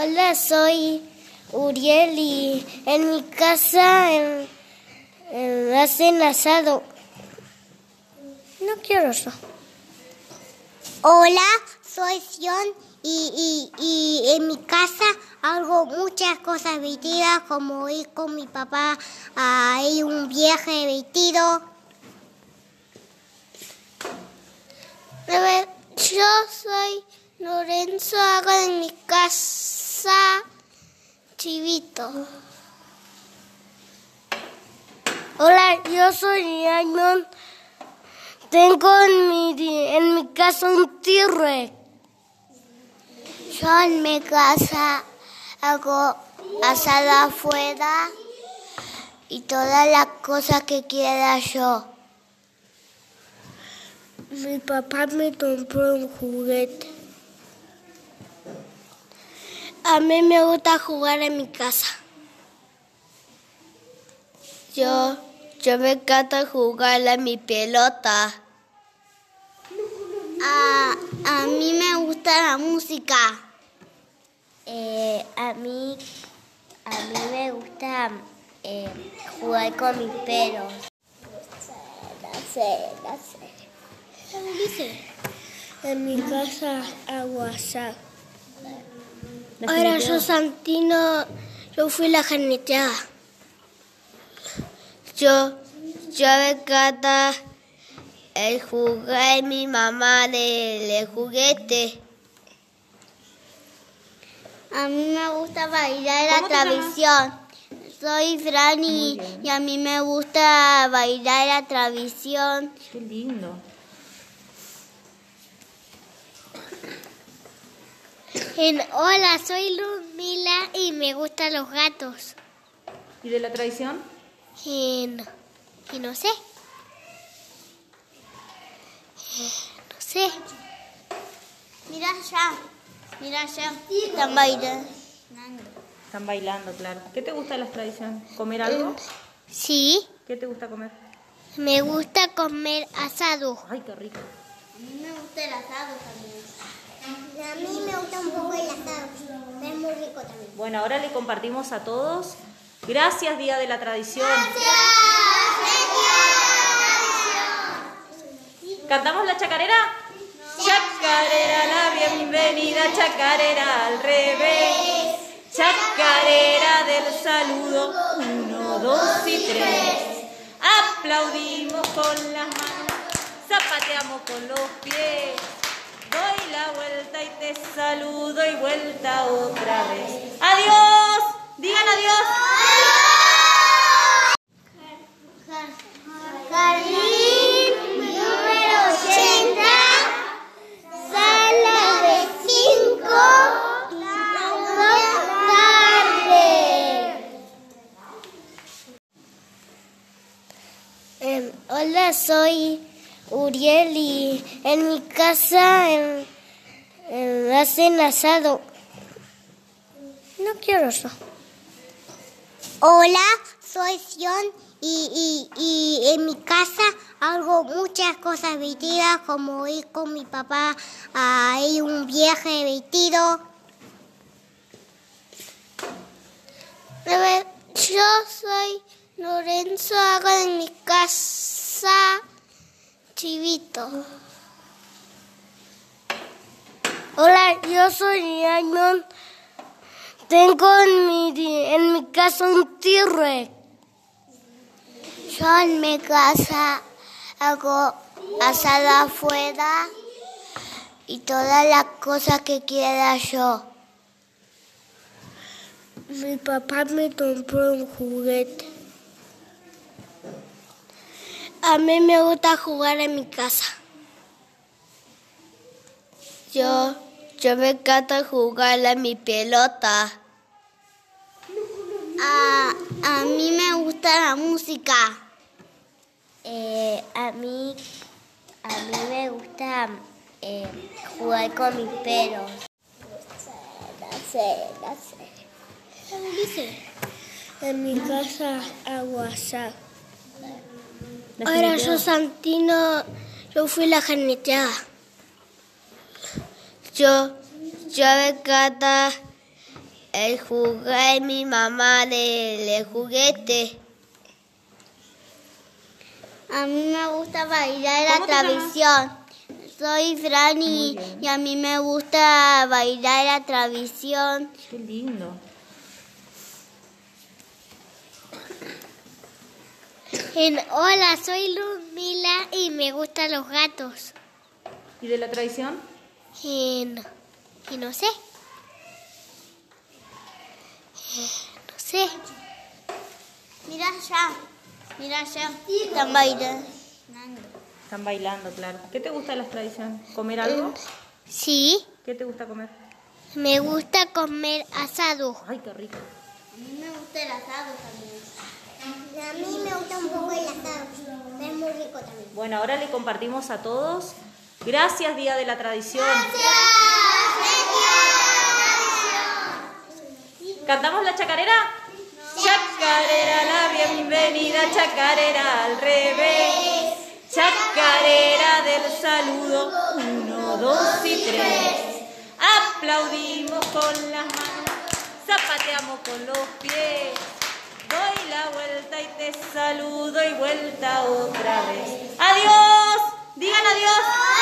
Hola, soy Uriel y en mi casa em, em, hacen asado. No quiero eso. Hola, soy Sion y, y, y en mi casa hago muchas cosas vestidas como ir con mi papá a ir un viaje vestido. Yo soy Lorenzo, hago en mi casa chivito. Hola, yo soy Iron. Tengo en mi, en mi casa un T-Rex. Yo en mi casa hago asada afuera y todas las cosas que quiera yo. Mi papá me compró un juguete. A mí me gusta jugar en mi casa. Yo, yo me encanta jugar a mi pelota. A, a mí me gusta la música. Eh, a mí, a mí me gusta eh, jugar con mis perros. No sé, no sé. Dice. En mi casa hago. Ahora yo Santino, yo fui la janeteada. Yo, yo me encanta el jugar mi mamá del juguete. A mí me gusta bailar la tradición. Soy Fran y, y a mí me gusta bailar la tradición. Qué lindo. En- hola, soy Luzmila y me gustan los gatos. ¿Y de la tradición? En- y no sé. Eh, No sé. Mira allá, mira allá. Están bailando. Están bailando, claro. ¿Qué te gusta de las tradiciones? ¿Comer algo? Sí, ¿Qué te gusta comer? me gusta comer asado. Ay, qué rico. A mí me gusta el asado también. A mí me gusta un poco el asado. Es muy rico también. Bueno, ahora le compartimos a todos. Gracias, Día de la Tradición. ¿Cantamos la chacarera? Chacarera, la bienvenida, chacarera al revés. Chacarera del saludo, uno, dos y tres. Aplaudimos con las manos, zapateamos con los pies. Doy la vuelta y te saludo y vuelta otra vez. Adiós, digan adiós. Jardín número 80, sala de 5, tarde. Em, hola, soy Uriel y en mi casa hacen asado. No quiero eso. Hola, soy Sion y, y, y en mi casa hago muchas cosas vestidas como ir con mi papá a ir un viaje vestido. Yo soy Lorenzo, hago en mi casa chivito. Hola, yo soy Iron. Tengo en mi, en mi casa un T-Rex. Yo en mi casa hago asada afuera y todas las cosas que quiera yo. Mi papá me compró un juguete. A mí me gusta jugar en mi casa. Yo, yo me encanta jugar a mi pelota. A, a mí me gusta la música. Eh, a mí, a mí me gusta eh, jugar con mis perros. No sé, no sé. Dice. En mi casa hago asado. Ahora yo Santino, yo fui la janeteada. Yo, yo me encanta El jugué mi mamá del juguete. A mí me gusta bailar la tradición. Soy Fran y, y a mí me gusta bailar la tradición. Qué lindo. En- hola, soy Lumila y me gustan los gatos. ¿Y de la tradición? En- y no sé. No sé. Mira allá. Mira allá. Están bailando. Están bailando, claro. ¿Qué te gusta de las tradiciones? ¿Comer algo? Sí, ¿Qué te gusta comer? me gusta comer asado. Ay, qué rico. A mí me gusta el asado también. A mí me gusta un poco el asado. Es muy rico también. Bueno, ahora le compartimos a todos. Gracias, Día de la Tradición. ¿Cantamos la chacarera? Chacarera, la bienvenida, chacarera al revés. Chacarera del saludo, uno, dos y tres. Aplaudimos con las manos, zapateamos con los pies. Vuelta y te saludo y vuelta otra vez. Adiós, digan adiós.